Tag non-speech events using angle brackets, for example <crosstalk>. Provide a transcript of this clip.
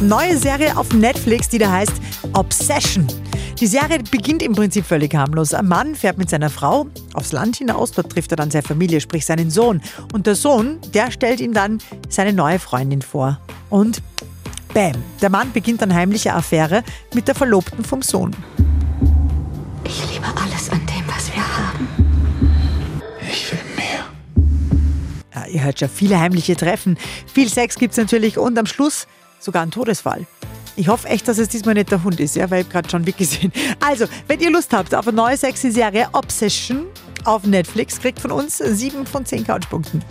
Neue Serie auf Netflix, die da heißt Obsession. Die Serie beginnt im Prinzip völlig harmlos. Ein Mann fährt mit seiner Frau aufs Land hinaus, dort trifft er dann seine Familie, sprich seinen Sohn. Und der Sohn, der stellt ihm dann seine neue Freundin vor. Und bam, der Mann beginnt eine heimliche Affäre mit der Verlobten vom Sohn. Ich liebe alles an dem, was wir haben. Ich will mehr. Ja, ihr hört schon, viele heimliche Treffen. Viel Sex gibt's natürlich und am Schluss sogar ein Todesfall. Ich hoffe echt, dass es diesmal nicht der Hund ist, ja, weil ich gerade schon <laughs> weggesehen. Also, wenn ihr Lust habt auf eine neue sexy Serie Obsession auf Netflix, kriegt von uns 7 von 10 Couchpunkten.